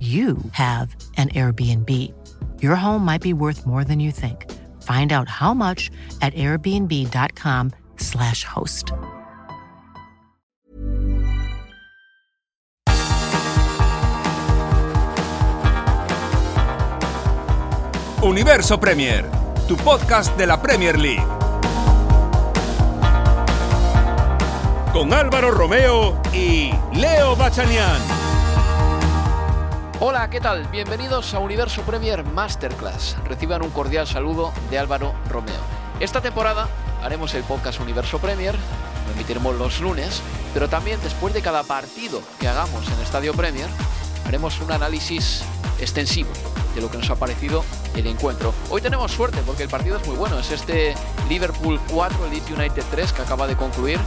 you have an Airbnb. Your home might be worth more than you think. Find out how much at airbnb.com/slash host. Universo Premier, tu podcast de la Premier League. Con Álvaro Romeo y Leo Bachanian. Hola, ¿qué tal? Bienvenidos a Universo Premier Masterclass. Reciban un cordial saludo de Álvaro Romeo. Esta temporada haremos el podcast Universo Premier, lo emitiremos los lunes, pero también después de cada partido que hagamos en Estadio Premier, haremos un análisis extensivo de lo que nos ha parecido el encuentro. Hoy tenemos suerte porque el partido es muy bueno, es este Liverpool 4, Leeds United 3 que acaba de concluir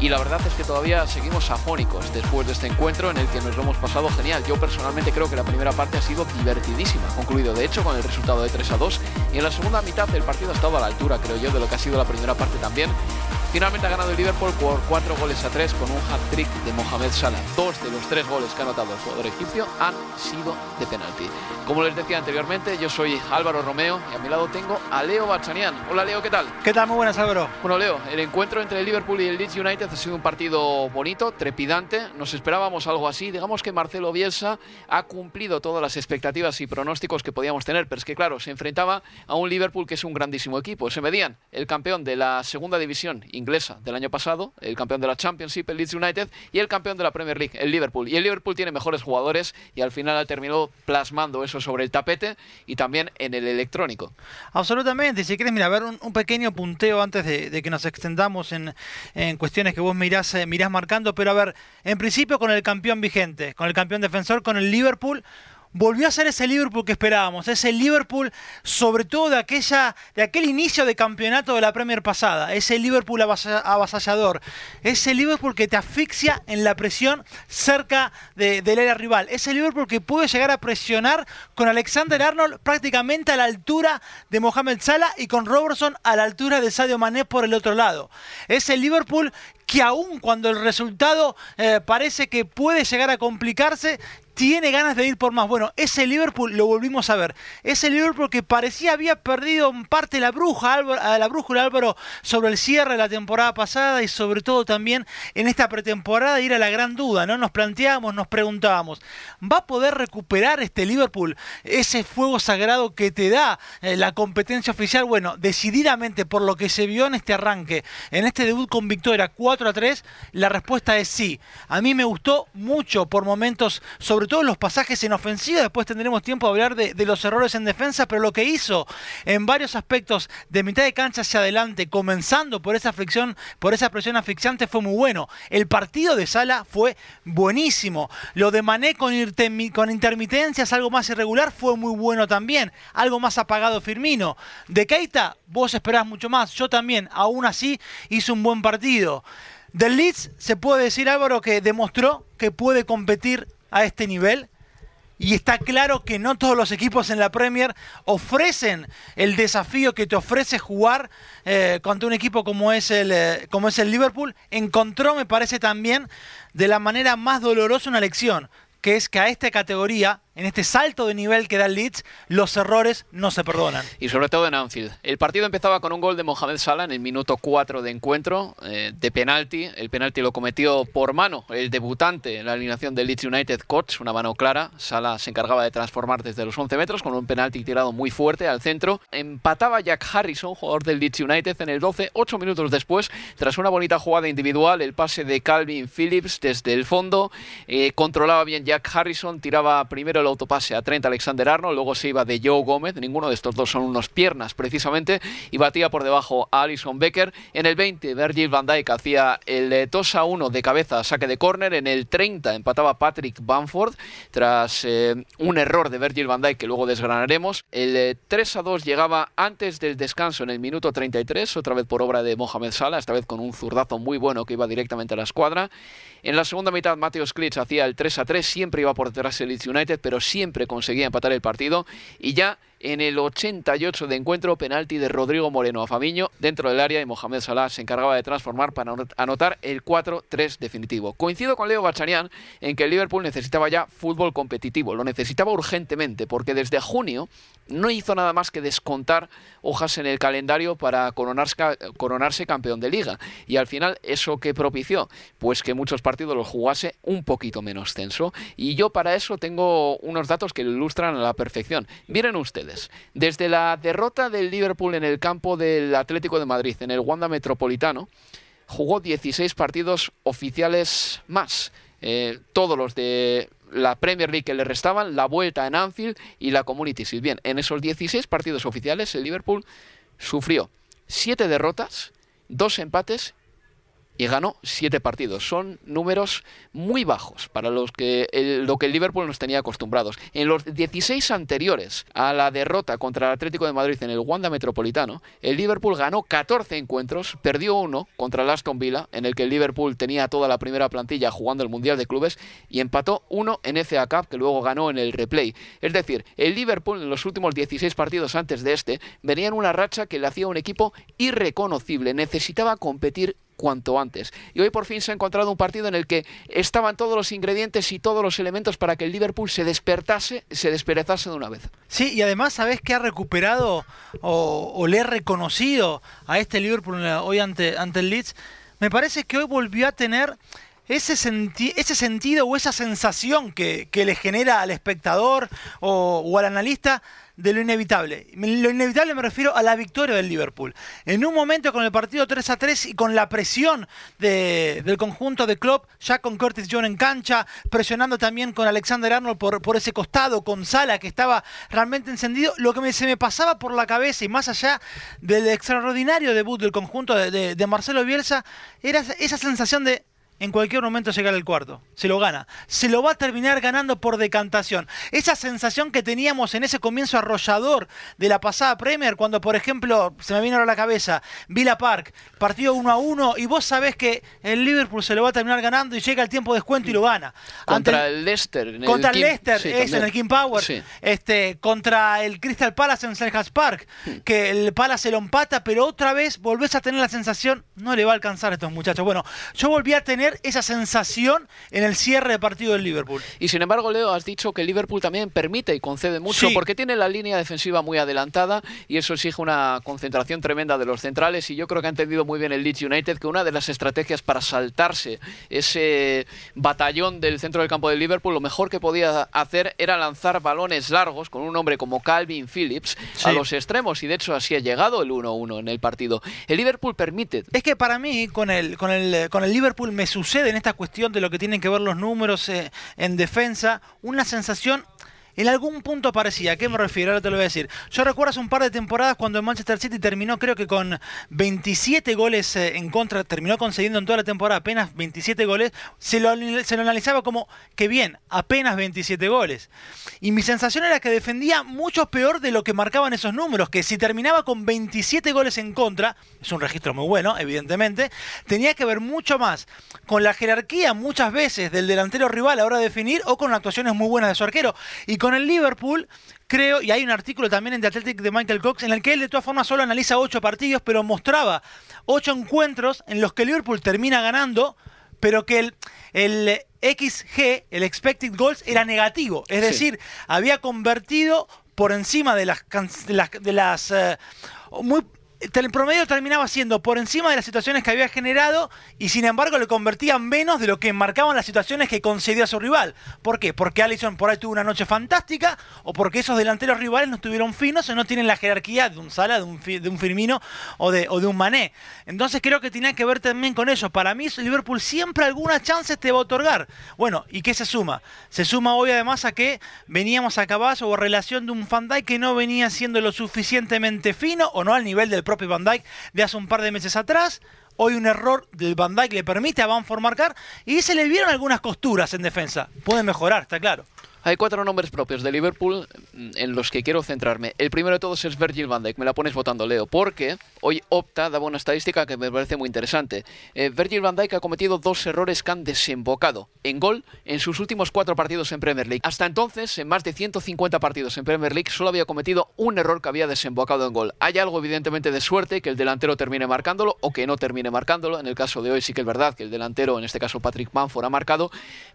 y la verdad es que todavía seguimos afónicos después de este encuentro en el que nos lo hemos pasado genial. Yo personalmente creo que la primera parte ha sido divertidísima, concluido de hecho con el resultado de 3 a 2 y en la segunda mitad el partido ha estado a la altura, creo yo, de lo que ha sido la primera parte también. Finalmente ha ganado el Liverpool por 4 goles a 3 con un hat-trick de Mohamed Salah. Dos de los tres goles que ha anotado el jugador egipcio han sido de penalti. Como les decía anteriormente, yo soy Álvaro Romeo y a mi lado tengo a Leo Bachanian. Hola Leo, ¿qué tal? ¿Qué tal? Muy buenas, Álvaro. Bueno, Leo, el encuentro entre el Liverpool y el Leeds United ha sido un partido bonito, trepidante. Nos esperábamos algo así. Digamos que Marcelo Bielsa ha cumplido todas las expectativas y pronósticos que podíamos tener, pero es que, claro, se enfrentaba a un Liverpool que es un grandísimo equipo. Se medían el campeón de la segunda división inglesa del año pasado, el campeón de la Championship, el Leeds United, y el campeón de la Premier League, el Liverpool. Y el Liverpool tiene mejores jugadores y al final ha terminado plasmando eso sobre el tapete y también en el electrónico. Absolutamente. Y si quieres, mira, ver un, pequeño punteo antes de, de que nos extendamos en, en, cuestiones que vos mirás, eh, mirás marcando. Pero a ver, en principio con el campeón vigente, con el campeón defensor, con el Liverpool volvió a ser ese Liverpool que esperábamos, ese Liverpool sobre todo de, aquella, de aquel inicio de campeonato de la Premier pasada, ese Liverpool avasallador, ese Liverpool que te asfixia en la presión cerca de, del área rival, ese Liverpool que puede llegar a presionar con Alexander Arnold prácticamente a la altura de Mohamed Salah y con Robertson a la altura de Sadio Mané por el otro lado, ese Liverpool que aún cuando el resultado eh, parece que puede llegar a complicarse, tiene ganas de ir por más. Bueno, ese Liverpool lo volvimos a ver. Ese Liverpool que parecía había perdido en parte la bruja, Álvaro, la brújula Álvaro sobre el cierre de la temporada pasada y sobre todo también en esta pretemporada era la gran duda, ¿no? Nos planteábamos, nos preguntábamos, ¿va a poder recuperar este Liverpool ese fuego sagrado que te da eh, la competencia oficial? Bueno, decididamente por lo que se vio en este arranque, en este debut con victoria 4 a 3, la respuesta es sí. A mí me gustó mucho por momentos sobre todos los pasajes en ofensiva, después tendremos tiempo de hablar de, los errores en defensa, pero lo que hizo en varios aspectos de mitad de cancha hacia adelante, comenzando por esa fricción, por esa presión asfixiante, fue muy bueno. El partido de Sala fue buenísimo. Lo de Mané con, intermitencias, algo más irregular, fue muy bueno también. Algo más apagado Firmino. De Keita, vos esperás mucho más. Yo también, aún así, hice un buen partido. Del Leeds se puede decir Álvaro que demostró que puede competir a este nivel. Y está claro que no todos los equipos en la Premier ofrecen el desafío que te ofrece jugar eh, contra un equipo como es, el, eh, como es el Liverpool. Encontró, me parece también, de la manera más dolorosa una lección, que es que a esta categoría en este salto de nivel que da el Leeds, los errores no se perdonan. Y sobre todo en Anfield. El partido empezaba con un gol de Mohamed Salah en el minuto 4 de encuentro, eh, de penalti. El penalti lo cometió por mano el debutante en la alineación del Leeds United, Coach, una mano clara. Salah se encargaba de transformar desde los 11 metros con un penalti tirado muy fuerte al centro. Empataba Jack Harrison, jugador del Leeds United, en el 12, 8 minutos después, tras una bonita jugada individual, el pase de Calvin Phillips desde el fondo. Eh, controlaba bien Jack Harrison, tiraba primero el autopase a Trent Alexander Arnold, luego se iba de Joe Gómez, ninguno de estos dos son unos piernas precisamente, y batía por debajo a Alison Becker. En el 20, Virgil van Dijk hacía el 2 a 1 de cabeza, saque de córner. En el 30 empataba Patrick Bamford tras eh, un error de Virgil van Dijk que luego desgranaremos. El 3 eh, a 2 llegaba antes del descanso en el minuto 33, otra vez por obra de Mohamed Salah, esta vez con un zurdazo muy bueno que iba directamente a la escuadra. En la segunda mitad, Mateo Klitsch hacía el 3 a 3, siempre iba por detrás el Leeds United, pero siempre conseguía empatar el partido. Y ya en el 88 de encuentro, penalti de Rodrigo Moreno a Famiño dentro del área y Mohamed Salah se encargaba de transformar para anotar el 4-3 definitivo. Coincido con Leo Bachanian en que el Liverpool necesitaba ya fútbol competitivo, lo necesitaba urgentemente porque desde junio no hizo nada más que descontar hojas en el calendario para coronarse, coronarse campeón de liga y al final eso que propició pues que muchos partidos los jugase un poquito menos tenso y yo para eso tengo unos datos que lo ilustran a la perfección. Miren ustedes desde la derrota del Liverpool en el campo del Atlético de Madrid, en el Wanda Metropolitano, jugó 16 partidos oficiales más. Eh, todos los de la Premier League que le restaban, la vuelta en Anfield y la Community Shield. Bien, en esos 16 partidos oficiales, el Liverpool sufrió 7 derrotas, 2 empates y ganó siete partidos. Son números muy bajos para los que lo que el Liverpool nos tenía acostumbrados. En los 16 anteriores a la derrota contra el Atlético de Madrid en el Wanda Metropolitano, el Liverpool ganó 14 encuentros, perdió uno contra el Aston Villa, en el que el Liverpool tenía toda la primera plantilla jugando el Mundial de Clubes, y empató uno en FA Cup, que luego ganó en el replay. Es decir, el Liverpool en los últimos 16 partidos antes de este venía en una racha que le hacía un equipo irreconocible, necesitaba competir cuanto antes. Y hoy por fin se ha encontrado un partido en el que estaban todos los ingredientes y todos los elementos para que el Liverpool se despertase, se desperezase de una vez. Sí, y además, ¿sabes qué ha recuperado o, le ha reconocido a este Liverpool hoy ante, ante el Leeds? Me parece que hoy volvió a tener ese, ese sentido o esa sensación que, le genera al espectador o al analista de lo inevitable. Lo inevitable me refiero a la victoria del Liverpool. En un momento con el partido 3 a 3 y con la presión del conjunto de Klopp, ya con Curtis John en cancha, presionando también con Alexander Arnold por, ese costado, con Sala que estaba realmente encendido, lo que se me pasaba por la cabeza y más allá del extraordinario debut del conjunto de Marcelo Bielsa, era esa sensación de en cualquier momento llegar al cuarto. Se lo gana. Se lo va a terminar ganando por decantación. Esa sensación que teníamos en ese comienzo arrollador de la pasada Premier, cuando por ejemplo, se me vino a la cabeza, Villa Park, partido 1 a 1, y vos sabés que el Liverpool se lo va a terminar ganando y llega el tiempo de descuento y lo gana. Contra el, Leicester. contra el, Leicester, es en el King Power. Este, contra el Crystal Palace en Selhurst Park, hmm. que el Palace se lo empata, pero otra vez volvés a tener la sensación, no le va a alcanzar a estos muchachos. Bueno, yo volví a tener esa sensación en el cierre de partido del Liverpool. Y sin embargo, Leo, has dicho que el Liverpool también permite y concede mucho porque tiene la línea defensiva muy adelantada y eso exige una concentración tremenda de los centrales y yo creo que ha entendido muy bien el Leeds United que una de las estrategias para saltarse ese batallón del centro del campo del Liverpool, lo mejor que podía hacer era lanzar balones largos con un hombre como Calvin Phillips a los extremos y de hecho así ha llegado el 1-1 en el partido. El Liverpool permite. Es que para mí con el con el con el Liverpool me sucede en esta cuestión de lo que tienen que ver los números eh, en defensa, una sensación en algún punto parecía. ¿A qué me refiero? Ahora te lo voy a decir. Yo recuerdo hace un par de temporadas cuando el Manchester City terminó, creo que con 27 goles eh, en contra, terminó concediendo en toda la temporada apenas 27 goles. Se lo, se lo analizaba como que bien, apenas 27 goles. Y mi sensación era que defendía mucho peor de lo que marcaban esos números. Que si terminaba con 27 goles en contra, es un registro muy bueno, evidentemente, tenía que ver mucho más con la jerarquía muchas veces del delantero rival a la hora de definir o con actuaciones muy buenas de su arquero. Y con el Liverpool, creo, y hay un artículo también en The Athletic de Michael Cox, en el que él de todas formas solo analiza ocho partidos, pero mostraba ocho encuentros en los que el Liverpool termina ganando, pero que el, XG, el expected goals, era negativo. Es decir, había convertido por encima de las, de las, eh, muy el promedio terminaba siendo por encima de las situaciones que había generado y sin embargo le convertían menos de lo que marcaban las situaciones que concedía a su rival. ¿Por qué? Porque Allison por ahí tuvo una noche fantástica o porque esos delanteros rivales no estuvieron finos o no tienen la jerarquía de un Sala, de un, Firmino o de, un Mané. Entonces creo que tenía que ver también con eso. Para mí Liverpool siempre alguna chance te va a otorgar. Bueno, ¿y qué se suma? Se suma hoy además a que veníamos a caballo o relación de un Van que no venía siendo lo suficientemente fino o no al nivel del propio Van Dijk de hace un par de meses atrás. Hoy un error del Van Dijk le permite a Van marcar y se le vieron algunas costuras en defensa. Puede mejorar, está claro. Hay cuatro nombres propios de Liverpool mm, en los que quiero centrarme. El primero de todos es Virgil van Dijk. Me la pones votando, Leo, porque hoy Opta daba una estadística que me parece muy interesante. Eh, Virgil van Dijk ha cometido dos errores que han desembocado en gol en sus últimos cuatro partidos en Premier League. Hasta entonces, en más de 150 partidos en Premier League, solo había cometido un error que había desembocado en gol. Hay algo evidentemente de suerte que el delantero termine marcándolo o que no termine marcándolo. En el caso de hoy sí que es verdad que el delantero, en este caso Patrick Manford, ha marcado.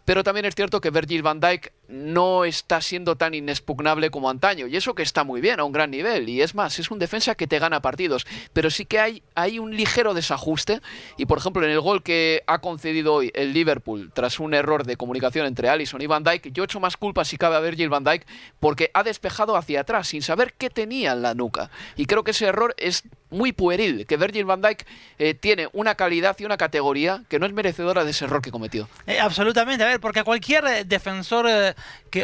Pero también es cierto que Virgil van Dijk no está siendo tan inexpugnable como antaño. Y eso que está muy bien, a un gran nivel. Y es más, es un defensa que te gana partidos. Pero sí que hay, hay un ligero desajuste. Y por ejemplo, en el gol que ha concedido hoy el Liverpool, tras un error de comunicación entre Allison y Van Dijk, yo echo más culpa si cabe a Virgil Van Dijk, porque ha despejado hacia atrás sin saber qué tenía en la nuca. Y creo que ese error es muy pueril, que Virgil van Dijk eh, tiene una calidad y una categoría que no es merecedora de ese error que cometió. Eh, absolutamente, a ver, porque cualquier eh, defensor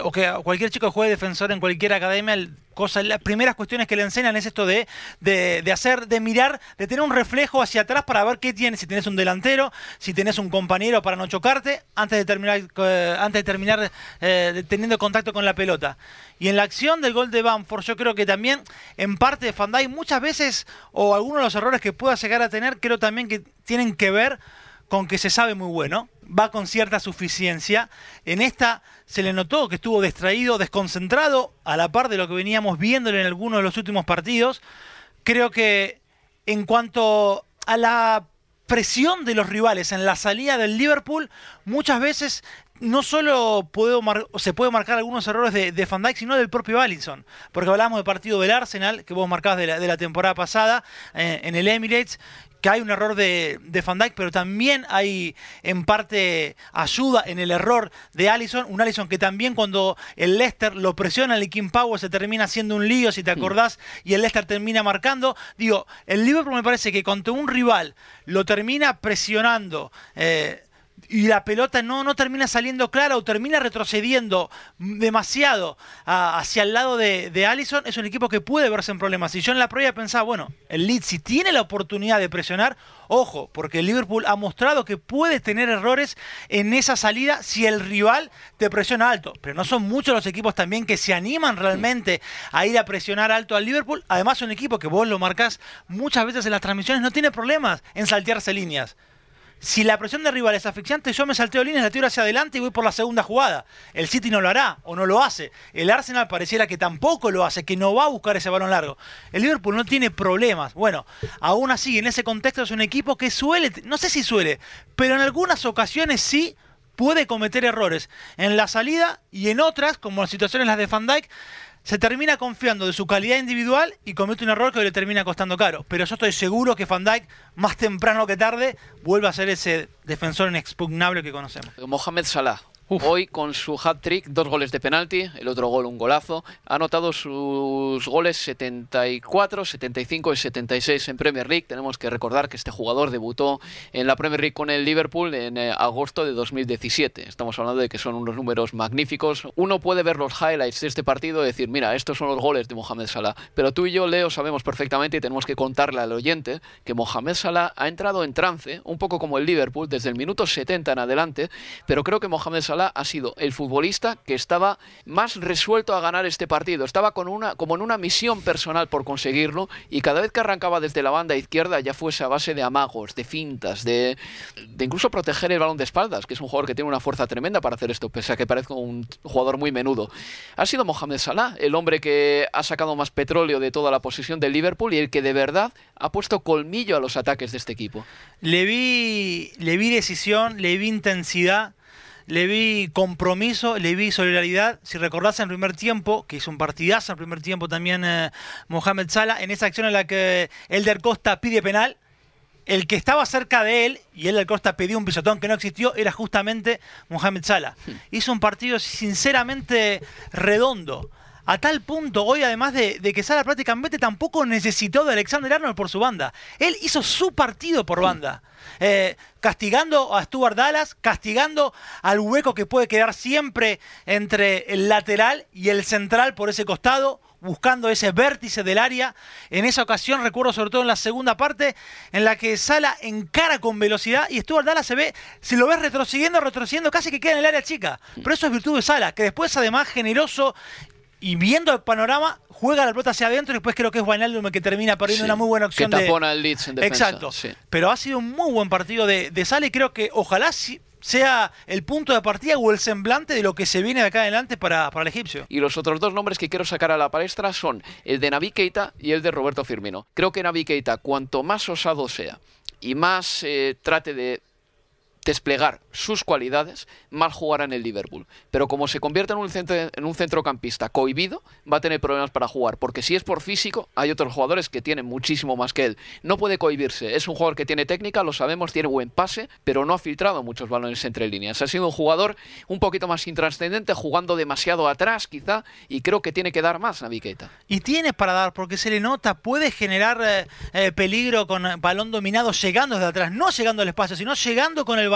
o que cualquier chico juegue defensor en cualquier academia, las primeras cuestiones que le enseñan es esto de, de, hacer, de mirar, de tener un reflejo hacia atrás para ver qué tienes, si tienes un delantero, si tienes un compañero para no chocarte, antes de terminar, eh, antes de terminar eh, teniendo contacto con la pelota. Y en la acción del gol de Bamford, yo creo que también, en parte de Fandai, muchas veces, o algunos de los errores que pueda llegar a tener, creo también que tienen que ver con que se sabe muy bueno, va con cierta suficiencia. En esta se le notó que estuvo distraído, desconcentrado, a la par de lo que veníamos viéndole en algunos de los últimos partidos. Creo que en cuanto a la presión de los rivales en la salida del Liverpool, muchas veces no solo se puede marcar algunos errores de, de, Van Dijk, sino del propio Allison. Porque hablamos del partido del Arsenal, que vos marcabas de la, temporada pasada, eh, en el Emirates, que hay un error de, de Van Dijk, pero también hay en parte ayuda en el error de Allison. Un Allison que también cuando el Leicester lo presiona, el King Power se termina haciendo un lío, si te acordás, y el Leicester termina marcando. Digo, el Liverpool me parece que contra un rival lo termina presionando. Eh, y la pelota no, no termina saliendo clara o termina retrocediendo demasiado hacia el lado de, de, Allison, es un equipo que puede verse en problemas. Y yo en la prueba pensaba, bueno, el Leeds si tiene la oportunidad de presionar, ojo, porque el Liverpool ha mostrado que puede tener errores en esa salida si el rival te presiona alto. Pero no son muchos los equipos también que se animan realmente a ir a presionar alto al Liverpool. Además, un equipo que vos lo marcás muchas veces en las transmisiones no tiene problemas en saltearse líneas. Si la presión de rival es asfixiante, yo me salteo líneas, la tiro hacia adelante y voy por la segunda jugada. El City no lo hará o no lo hace. El Arsenal pareciera que tampoco lo hace, que no va a buscar ese balón largo. El Liverpool no tiene problemas. Bueno, aún así, en ese contexto es un equipo que suele, no sé si suele, pero en algunas ocasiones sí puede cometer errores. En la salida y en otras, como en situaciones las de Van Dijk, se termina confiando de su calidad individual y comete un error que le termina costando caro. Pero yo estoy seguro que Van Dijk, más temprano que tarde, vuelve a ser ese defensor inexpugnable que conocemos. Mohamed Salah, Hoy con su hat-trick, dos goles de penalti, el otro gol un golazo, ha anotado sus goles 74, 75 y 76 en Premier League. Tenemos que recordar que este jugador debutó en la Premier League con el Liverpool en eh, agosto de 2017. Estamos hablando de que son unos números magníficos. Uno puede ver los highlights de este partido y decir, mira, estos son los goles de Mohamed Salah. Pero tú y yo, Leo, sabemos perfectamente y tenemos que contarle al oyente que Mohamed Salah ha entrado en trance, un poco como el Liverpool, desde el minuto 70 en adelante, pero creo que Mohamed Salah ha sido el futbolista que estaba más resuelto a ganar este partido. Estaba con una, como en una misión personal por conseguirlo y cada vez que arrancaba desde la banda izquierda ya fuese a base de amagos, de fintas, de, de incluso proteger el balón de espaldas, que es un jugador que tiene una fuerza tremenda para hacer esto, pese a que parezca un jugador muy menudo. Ha sido Mohamed Salah, el hombre que ha sacado más petróleo de toda la posición del Liverpool y el que de verdad ha puesto colmillo a los ataques de este equipo. Le vi, le vi decisión, le vi intensidad le vi compromiso, le vi solidaridad. Si recordás en el primer tiempo, que hizo un partidazo en el primer tiempo también eh, Mohamed Salah, en esa acción en la que Elder Costa pide penal, el que estaba cerca de él, y Elder Costa pidió un pisotón que no existió, era justamente Mohamed Salah. Hizo un partido sinceramente redondo. A tal punto, hoy además de, que Salah prácticamente tampoco necesitó de Alexander Arnold por su banda. Él hizo su partido por banda. Eh, castigando a Stuart Dallas, castigando al hueco que puede quedar siempre entre el lateral y el central por ese costado, buscando ese vértice del área. En esa ocasión, recuerdo sobre todo en la segunda parte, en la que Sala encara con velocidad y Stuart Dallas se ve, si lo ves retrocediendo, retrocediendo, casi que queda en el área chica. Pero eso es virtud de Sala, que después además generoso y viendo el panorama, juega la pelota hacia adentro y después creo que es Wijnaldum el que termina perdiendo una muy buena opción. Que tapona el Leeds en defensa. Exacto. Pero ha sido un muy buen partido de, de Sala y creo que ojalá sea el punto de partida o el semblante de lo que se viene de acá adelante para, para, el egipcio. Y los otros dos nombres que quiero sacar a la palestra son el de Navi Keita y el de Roberto Firmino. Creo que Navi Keita, cuanto más osado sea y más eh, trate de desplegar sus cualidades, mal jugará en el Liverpool. Pero como se convierte en un, en un centrocampista cohibido, va a tener problemas para jugar. Porque si es por físico, hay otros jugadores que tienen muchísimo más que él. No puede cohibirse. Es un jugador que tiene técnica, lo sabemos, tiene buen pase, pero no ha filtrado muchos balones entre líneas. Ha sido un jugador un poquito más intrascendente, jugando demasiado atrás, quizá, y creo que tiene que dar más a Viqueta. Y tiene para dar, porque se le nota, puede generar eh, eh, peligro con balón dominado llegando desde atrás, no llegando al espacio, sino llegando con el balón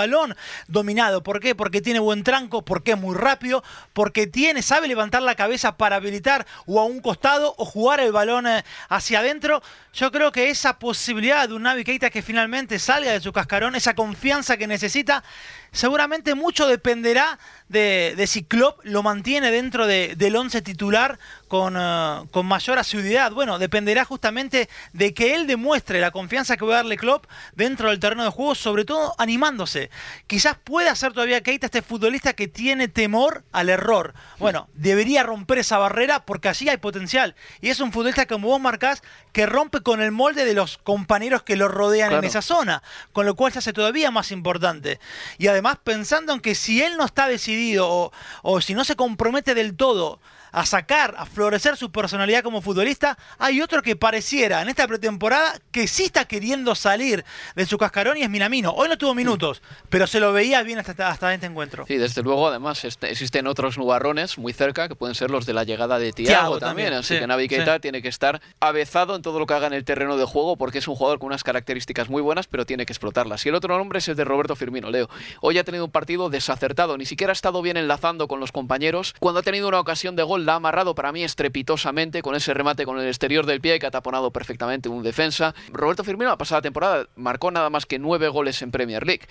dominado. ¿Por qué? Porque tiene buen tranco, porque es muy rápido, porque tiene, sabe levantar la cabeza para habilitar o a un costado o jugar el balón eh, hacia adentro. Yo creo que esa posibilidad de un Navi Keita que finalmente salga de su cascarón, esa confianza que necesita, seguramente mucho dependerá de, si Klopp lo mantiene dentro del once titular con, eh, con, mayor asiduidad. Bueno, dependerá justamente de que él demuestre la confianza que va a darle Klopp dentro del terreno de juego, sobre todo animándose. Quizás pueda ser todavía Keita este futbolista que tiene temor al error. Bueno, debería romper esa barrera porque allí hay potencial. Y es un futbolista, como vos marcás, que rompe con el molde de los compañeros que lo rodean en esa zona, con lo cual se hace todavía más importante. Y además pensando en que si él no está decidido o, o si no se compromete del todo a sacar, a florecer su personalidad como futbolista, hay otro que pareciera en esta pretemporada que sí está queriendo salir de su cascarón y es Minamino. Hoy no tuvo minutos, pero se lo veía bien hasta, hasta este encuentro. Sí, desde luego, además este, existen otros nubarrones muy cerca que pueden ser los de la llegada de Tiago también, así que Navi Keita tiene que estar avezado en todo lo que haga en el terreno de juego porque es un jugador con unas características muy buenas, pero tiene que explotarlas. Y el otro nombre es el de Roberto Firmino, Leo. Hoy ha tenido un partido desacertado, ni siquiera ha estado bien enlazando con los compañeros. Cuando ha tenido una ocasión de gol la ha amarrado para mí estrepitosamente con ese remate con el exterior del pie que ha taponado perfectamente un defensa. Roberto Firmino la pasada temporada marcó nada más que nueve goles en Premier League.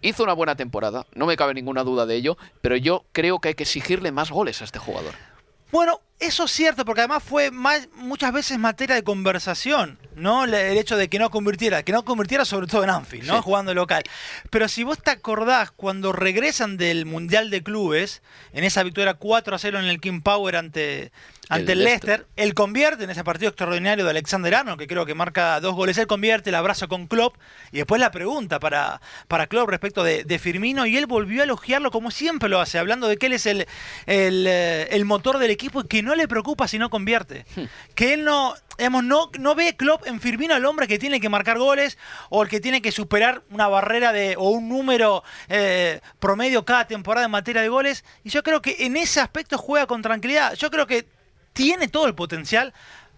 Hizo una buena temporada, no me cabe ninguna duda de ello, pero yo creo que hay que exigirle más goles a este jugador. Bueno, eso es cierto, porque además fue muchas veces materia de conversación, ¿no? El hecho de que no convirtiera, que no convirtiera sobre todo en Anfield, ¿no? Jugando local. Pero si vos te acordás, cuando regresan del Mundial de Clubes, en esa victoria 4 a 0 en el King Power ante, ante el, Leicester. Él convierte en ese partido extraordinario de Alexander Arnold, que creo que marca dos goles. Él convierte, el abrazo con Klopp y después la pregunta para, para Klopp respecto de, Firmino. Y él volvió a elogiarlo como siempre lo hace, hablando de que él es el, el, eh, el motor del equipo y que no le preocupa si no convierte. Hmm. Que él no, digamos, no, no ve Klopp en Firmino el hombre que tiene que marcar goles o el que tiene que superar una barrera de o un número eh, promedio cada temporada en materia de goles. Y yo creo que en ese aspecto juega con tranquilidad. Yo creo que tiene todo el potencial.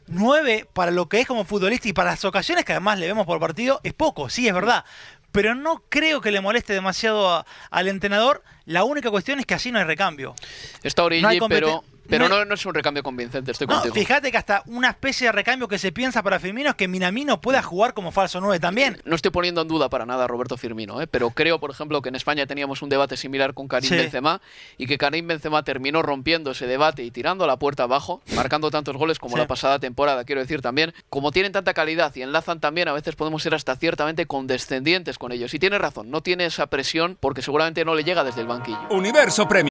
9 para lo que es como futbolista y para las ocasiones que además le vemos por partido es poco, sí, es verdad. Pero no creo que le moleste demasiado al entrenador. La única cuestión es que así no hay recambio. Está Origi, pero pero no, no, es un recambio convincente, estoy contigo. Fíjate que hasta una especie de recambio que se piensa para Firmino es que Minamino pueda jugar como falso 9 también. No estoy poniendo en duda para nada a Roberto Firmino, ¿eh? pero creo, por ejemplo, que en España teníamos un debate similar con Karim Benzema y que Karim Benzema terminó rompiendo ese debate y tirando la puerta abajo, marcando tantos goles como la pasada temporada, quiero decir también. Como tienen tanta calidad y enlazan también, a veces podemos ser hasta ciertamente condescendientes con ellos. Y tiene razón, no tiene esa presión porque seguramente no le llega desde el banquillo. Universo Premio.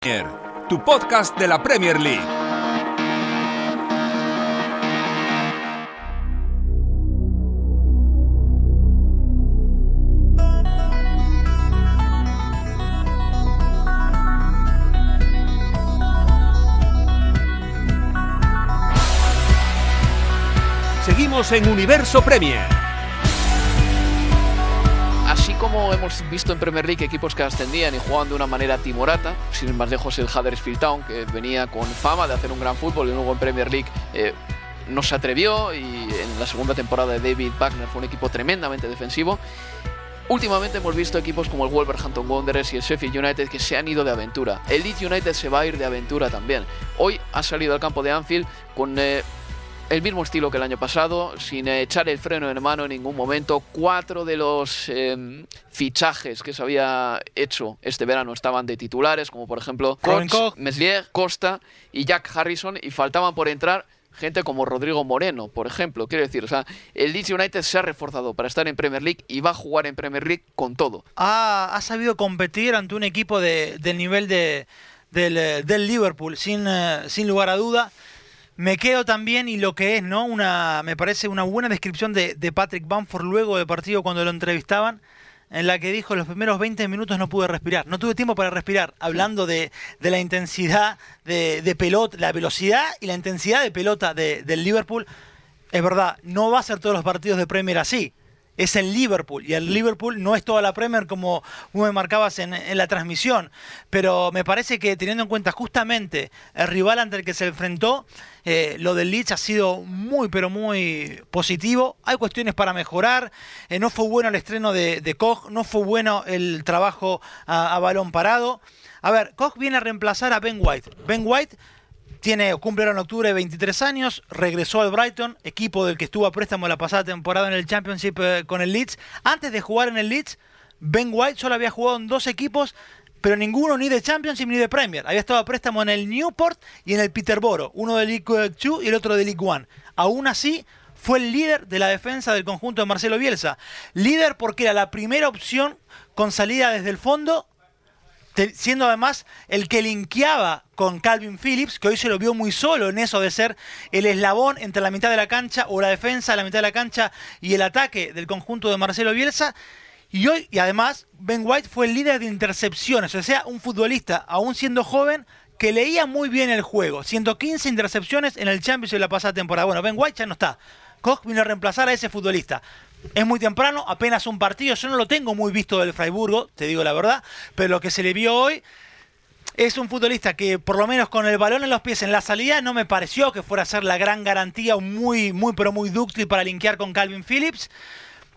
Tu podcast de la Premier League. Seguimos en Universo Premier. Como hemos visto en Premier League equipos que ascendían y jugaban de una manera timorata, sin más lejos el Huddersfield Town, que venía con fama de hacer un gran fútbol y luego en Premier League eh, no se atrevió y en la segunda temporada de David Wagner fue un equipo tremendamente defensivo. Últimamente hemos visto equipos como el Wolverhampton Wanderers y el Sheffield United que se han ido de aventura. El Leeds United se va a ir de aventura también. Hoy ha salido al campo de Anfield con eh, el mismo estilo que el año pasado, sin echar el freno en mano en ningún momento. Cuatro de los eh, fichajes que se había hecho este verano estaban de titulares, como por ejemplo Koch. Meslier, Costa y Jack Harrison, y faltaban por entrar gente como Rodrigo Moreno, por ejemplo. Quiero decir, o sea, el Leeds United se ha reforzado para estar en Premier League y va a jugar en Premier League con todo. ha, ha sabido competir ante un equipo de- del nivel de, del, eh, del Liverpool, sin, eh, sin lugar a duda. Me quedo también y lo que es, ¿no? Una, me parece una buena descripción de, de Patrick Bamford luego del partido cuando lo entrevistaban, en la que dijo los primeros 20 minutos no pude respirar, no tuve tiempo para respirar, hablando de, de la intensidad de, de pelota, la velocidad y la intensidad de pelota de- del Liverpool. Es verdad, no va a ser todos los partidos de Premier así. Es el Liverpool. Y el Liverpool no es toda la Premier como vos me marcabas en, en la transmisión. Pero me parece que teniendo en cuenta justamente el rival ante el que se enfrentó, eh, lo del Leeds ha sido muy, pero muy positivo. Hay cuestiones para mejorar. Eh, no fue bueno el estreno de, de Koch. No fue bueno el trabajo a, a balón parado. A ver, Koch viene a reemplazar a Ben White. Ben White tiene, cumple en octubre 23 años, regresó al Brighton, equipo del que estuvo a préstamo la pasada temporada en el Championship eh, con el Leeds. Antes de jugar en el Leeds, Ben White solo había jugado en dos equipos, pero ninguno ni de Championship ni de Premier. Había estado a préstamo en el Newport y en el Peterborough, uno de League 2 y el otro de League 1. Aún así, fue el líder de la defensa del conjunto de Marcelo Bielsa. Líder porque era la primera opción con salida desde el fondo siendo además el que linkeaba con Calvin Phillips, que hoy se lo vio muy solo en eso de ser el eslabón entre la mitad de la cancha o la defensa, la mitad de la cancha y el ataque del conjunto de Marcelo Bielsa. Y hoy, y además, Ben White fue el líder de intercepciones, o sea, un futbolista, aún siendo joven, que leía muy bien el juego. 115 intercepciones en el Champions de la pasada temporada. Bueno, Ben White ya no está. Koch vino a reemplazar a ese futbolista. Es muy temprano, apenas un partido. Yo no lo tengo muy visto del Freiburgo, te digo la verdad. Pero lo que se le vio hoy es un futbolista que, por lo menos con el balón en los pies en la salida, no me pareció que fuera a ser la gran garantía, muy, muy, pero muy dúctil para linkear con Calvin Phillips.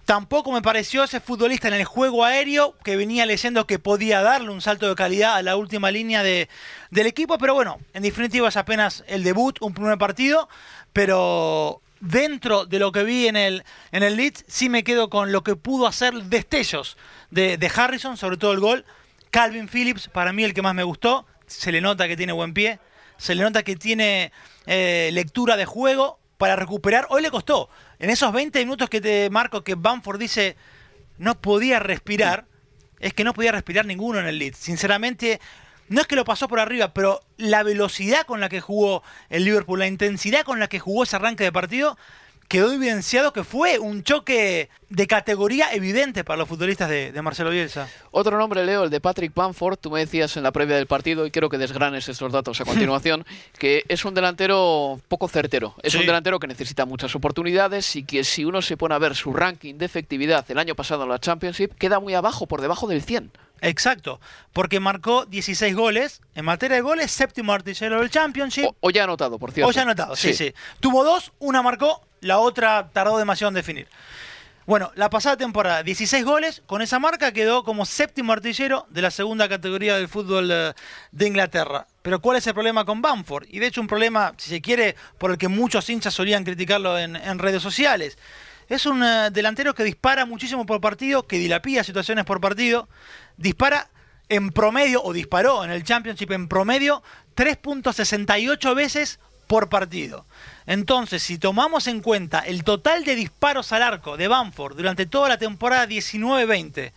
Tampoco me pareció ese futbolista en el juego aéreo que venía leyendo que podía darle un salto de calidad a la última línea de, del equipo. Pero bueno, en definitiva es apenas el debut, un primer partido. Pero dentro de lo que vi en el, en el Leeds, sí me quedo con lo que pudo hacer destellos de, de Harrison, sobre todo el gol. Calvin Phillips, para mí el que más me gustó. se le nota que tiene buen pie, se le nota que tiene eh, lectura de juego para recuperar. Hoy le costó. En esos 20 minutos que te marco que Bamford dice no podía respirar, es que no podía respirar ninguno en el lead. Sinceramente, no es que lo pasó por arriba, pero la velocidad con la que jugó el Liverpool, la intensidad con la que jugó ese arranque de partido, quedó evidenciado que fue un choque de categoría evidente para los futbolistas de, Marcelo Bielsa. Otro nombre, Leo, el de Patrick Bamford. Tú me decías en la previa del partido, y quiero que desgranes estos datos a continuación, que es un delantero poco certero. Es un delantero que necesita muchas oportunidades y que si uno se pone a ver su ranking de efectividad el año pasado en la Championship, queda muy abajo, por debajo del 100. Exacto, porque marcó 16 goles. En materia de goles, séptimo artillero del Championship. O, ya anotado, por cierto. O ya anotado, sí, sí, Tuvo dos, una marcó, la otra tardó demasiado en definir. Bueno, la pasada temporada, 16 goles, con esa marca quedó como séptimo artillero de la segunda categoría del fútbol eh, de Inglaterra. Pero ¿cuál es el problema con Bamford? Y de hecho un problema, si se quiere, por el que muchos hinchas solían criticarlo en, redes sociales. Es un eh, delantero que dispara muchísimo por partido, que dilapida situaciones por partido, dispara en promedio, o disparó en el Championship en promedio, 3.68 veces por partido. Entonces, si tomamos en cuenta el total de disparos al arco de Bamford durante toda la temporada 19-20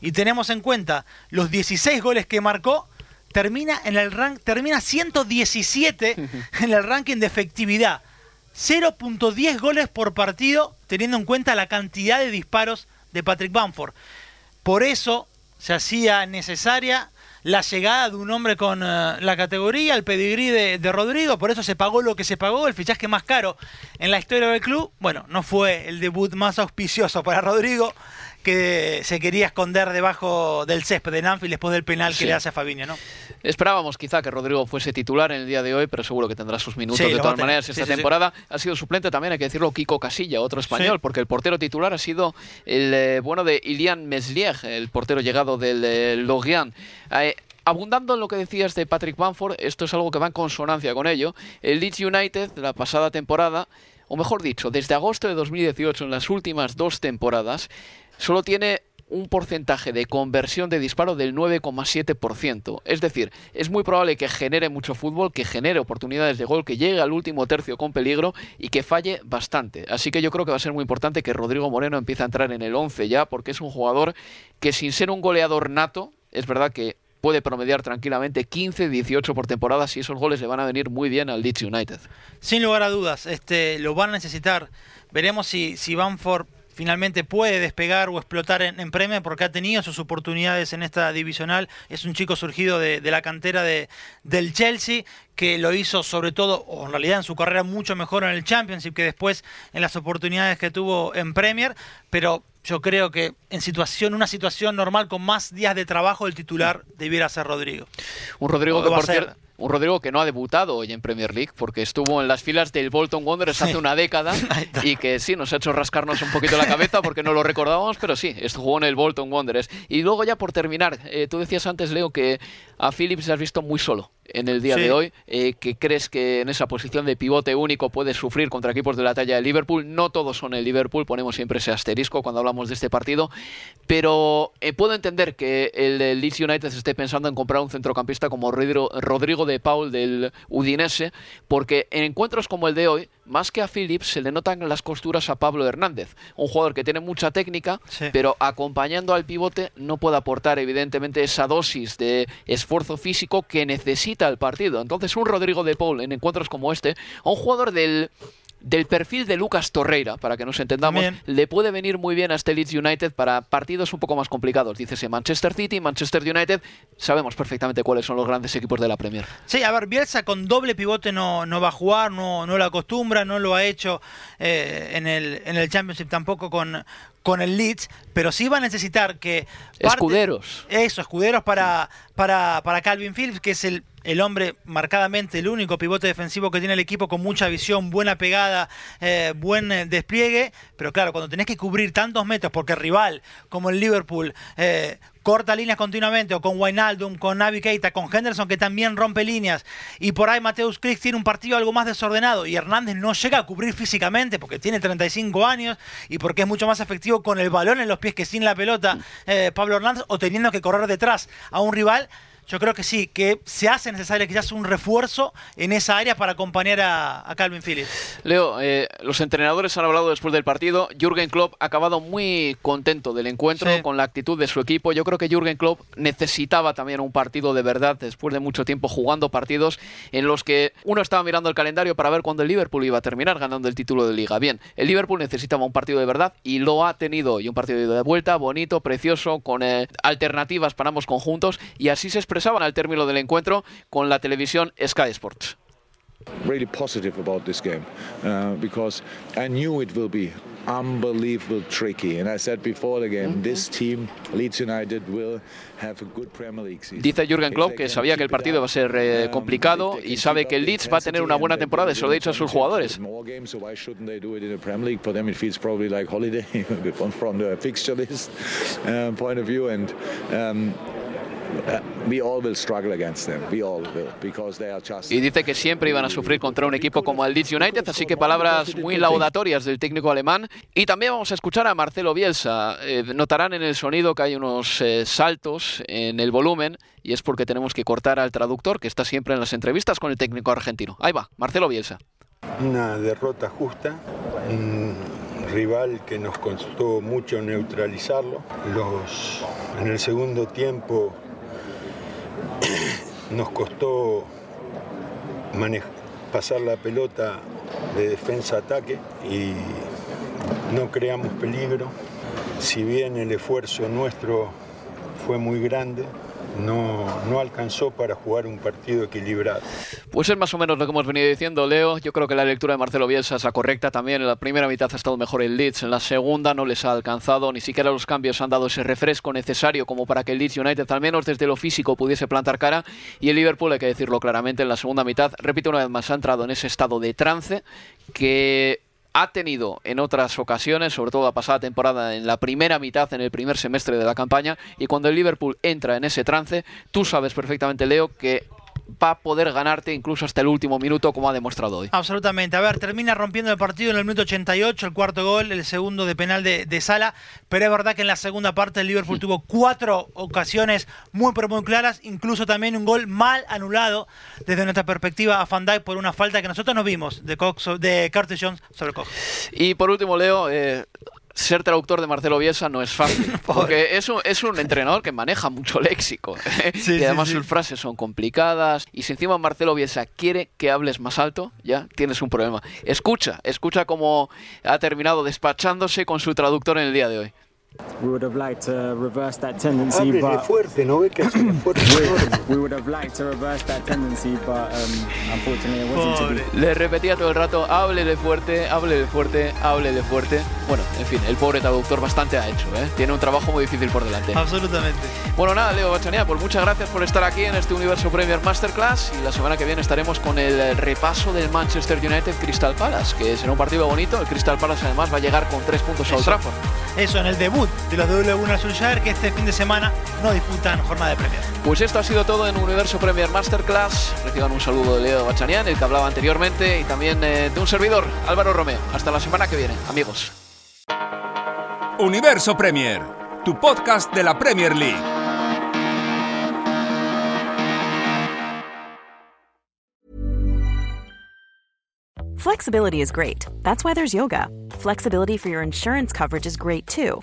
y tenemos en cuenta los 16 goles que marcó, termina en el rank, termina 117 en el ranking de efectividad. 0.10 goles por partido, teniendo en cuenta la cantidad de disparos de Patrick Bamford. Por eso se hacía necesaria la llegada de un hombre con eh, la categoría, el pedigrí de, de, Rodrigo, por eso se pagó lo que se pagó, el fichaje más caro en la historia del club. Bueno, no fue el debut más auspicioso para Rodrigo, que se quería esconder debajo del césped de Nanfield después del penal que le hace a Fabinho, ¿no? Esperábamos quizá que Rodrigo fuese titular en el día de hoy, pero seguro que tendrá sus minutos de todas maneras esta temporada. Ha sido suplente también, hay que decirlo, Kiko Casilla, otro español, porque el portero titular ha sido el eh, bueno de Ilian Meslier, el portero llegado del eh, Lorient. Eh, abundando en lo que decías de Patrick Bamford, esto es algo que va en consonancia con ello. El Leeds United, la pasada temporada, o mejor dicho, desde agosto de 2018, en las últimas dos temporadas, solo tiene un porcentaje de conversión de disparo del 9,7%. Es decir, es muy probable que genere mucho fútbol, que genere oportunidades de gol, que llegue al último tercio con peligro y que falle bastante. Así que yo creo que va a ser muy importante que Rodrigo Moreno empiece a entrar en el 11 ya, porque es un jugador que sin ser un goleador nato, es verdad que puede promediar tranquilamente 15, 18 por temporada si esos goles le van a venir muy bien al Leeds United. Sin lugar a dudas, este lo van a necesitar. Veremos si, si Banford finalmente puede despegar o explotar en, en porque ha tenido sus oportunidades en esta divisional. Es un chico surgido de, la cantera de, del Chelsea que lo hizo sobre todo, o en realidad en su carrera mucho mejor en el Championship que después en las oportunidades que tuvo en Premier, pero yo creo que en situación, una situación normal con más días de trabajo el titular debiera ser Rodrigo. Un Rodrigo que por cierto un Rodrigo que no ha debutado hoy en Premier League porque estuvo en las filas del Bolton Wanderers hace una década y que sí, nos ha hecho rascarnos un poquito la cabeza porque no lo recordábamos, pero sí, jugó en el Bolton Wanderers. Y luego ya por terminar, eh, tú decías antes, Leo, que a Phillips has visto muy solo en el día de hoy, eh, que crees que en esa posición de pivote único puedes sufrir contra equipos de la talla de Liverpool. No todos son el Liverpool, ponemos siempre ese asterisco cuando hablamos de este partido, pero eh, puedo entender que el, Leeds United esté pensando en comprar un centrocampista como Rodrigo de Paul del Udinese, porque en encuentros como el de hoy, más que a Phillips, se le notan las costuras a Pablo Hernández, un jugador que tiene mucha técnica, pero acompañando al pivote no puede aportar evidentemente esa dosis de esfuerzo físico que necesita el partido. Entonces un Rodrigo de Paul en encuentros como este, un jugador del del perfil de Lucas Torreira, para que nos entendamos, le puede venir muy bien a este Leeds United para partidos un poco más complicados. Dícese Manchester City, Manchester United, sabemos perfectamente cuáles son los grandes equipos de la Premier. Sí, a ver, Bielsa con doble pivote no, no va a jugar, no, no lo acostumbra, no lo ha hecho eh, en, el, en el Championship tampoco con, con el Leeds, pero sí va a necesitar que... escuderos. Eso, escuderos para, para, para Calvin Phillips, que es el el hombre marcadamente el único pivote defensivo que tiene el equipo con mucha visión, buena pegada, eh, buen eh, despliegue, pero claro, cuando tenés que cubrir tantos metros porque el rival como el Liverpool eh, corta líneas continuamente, o con Wijnaldum, con Navi Keita, con Henderson que también rompe líneas, y por ahí Mateus Krix tiene un partido algo más desordenado, y Hernández no llega a cubrir físicamente porque tiene 35 años y porque es mucho más efectivo con el balón en los pies que sin la pelota Pablo Hernández, o teniendo que correr detrás a un rival, yo creo que sí, que se hace necesario quizás un refuerzo en esa área para acompañar a, Calvin Phillips. Leo, eh, los entrenadores han hablado después del partido. Jürgen Klopp ha acabado muy contento del encuentro con la actitud de su equipo. Yo creo que Jürgen Klopp necesitaba también un partido de verdad después de mucho tiempo jugando partidos en los que uno estaba mirando el calendario para ver cuándo el Liverpool iba a terminar ganando el título de liga. Bien, el Liverpool necesitaba un partido de verdad y lo ha tenido y un partido de vuelta bonito, precioso, con eh, alternativas para ambos conjuntos y así se expresaban al término del encuentro con la televisión Sky Sports. Really positive about this game uh, because I knew it will be unbelievable tricky. And I said before the game, this team, Leeds United, will have a good Premier League season. Dice Jürgen Klopp que sabía que el partido va a ser eh, um, complicado y sabe que el Leeds va a tener una buena temporada, eso lo ha dicho a sus jugadores. Y dice que siempre iban a sufrir contra un equipo como el Leeds United, así que palabras muy laudatorias del técnico alemán. Y también vamos a escuchar a Marcelo Bielsa. Eh, notarán en el sonido que hay unos eh, saltos en el volumen y es porque tenemos que cortar al traductor que está siempre en las entrevistas con el técnico argentino. Ahí va, Marcelo Bielsa. Una derrota justa, un rival que nos costó mucho neutralizarlo. Los, en el segundo tiempo nos costó pasar la pelota de defensa-ataque y no creamos peligro. Si bien el esfuerzo nuestro fue muy grande, no, no alcanzó para jugar un partido equilibrado. Pues es más o menos lo que hemos venido diciendo, Leo. Yo creo que la lectura de Marcelo Bielsa es la correcta también. En la primera mitad ha estado mejor el Leeds, en la segunda no les ha alcanzado. Ni siquiera los cambios han dado ese refresco necesario como para que el Leeds United, al menos desde lo físico, pudiese plantar cara. Y el Liverpool, hay que decirlo claramente, en la segunda mitad, repito una vez más, ha entrado en ese estado de trance que ha tenido en otras ocasiones, sobre todo la pasada temporada, en la primera mitad, en el primer semestre de la campaña, y cuando el Liverpool entra en ese trance, tú sabes perfectamente, Leo, que va a poder ganarte incluso hasta el último minuto, como ha demostrado hoy. Absolutamente. A ver, termina rompiendo el partido en el minuto 88, el cuarto gol, el segundo de penal de, Sala, pero es verdad que en la segunda parte el Liverpool tuvo cuatro ocasiones muy, pero muy claras, incluso también un gol mal anulado desde nuestra perspectiva a Van Dijk por una falta que nosotros no vimos de, Cox, de Curtis Jones sobre Cox. Y por último, Leo, eh, ser traductor de Marcelo Bielsa no es fácil, porque es un, es un entrenador que maneja mucho léxico ¿eh? y además sus frases son complicadas y si encima Marcelo Bielsa quiere que hables más alto, ya tienes un problema. Escucha, escucha cómo ha terminado despachándose con su traductor en el día de hoy. We would have liked to reverse that tendency, Háblele but fuerte, ¿no ve que fuerte? we would have liked to reverse that tendency, but um, unfortunately it wasn't to be. Le repetía todo el rato, háblele fuerte, háblele fuerte, háblele fuerte. Bueno, en fin, el pobre traductor bastante ha hecho, ¿eh? Tiene un trabajo muy difícil por delante. Absolutamente. Bueno, nada, Leo Bachanía, pues muchas gracias por estar aquí en este Universo Premier Masterclass y la semana que viene estaremos con el repaso del Manchester United Crystal Palace, que será un partido bonito. El Crystal Palace además va a llegar con tres puntos a Old Trafford. Eso, en el debut de los W1 Solskjaer que este fin de semana no disputan jornada de Premier. Pues esto ha sido todo en Universo Premier Masterclass. Reciban un saludo de Leo Bachanian, el que hablaba anteriormente, y también eh, de un servidor, Álvaro Romeo. Hasta la semana que viene, amigos. Universo Premier, tu podcast de la Premier League. Flexibility is great. That's why there's yoga. Flexibility for your insurance coverage is great too.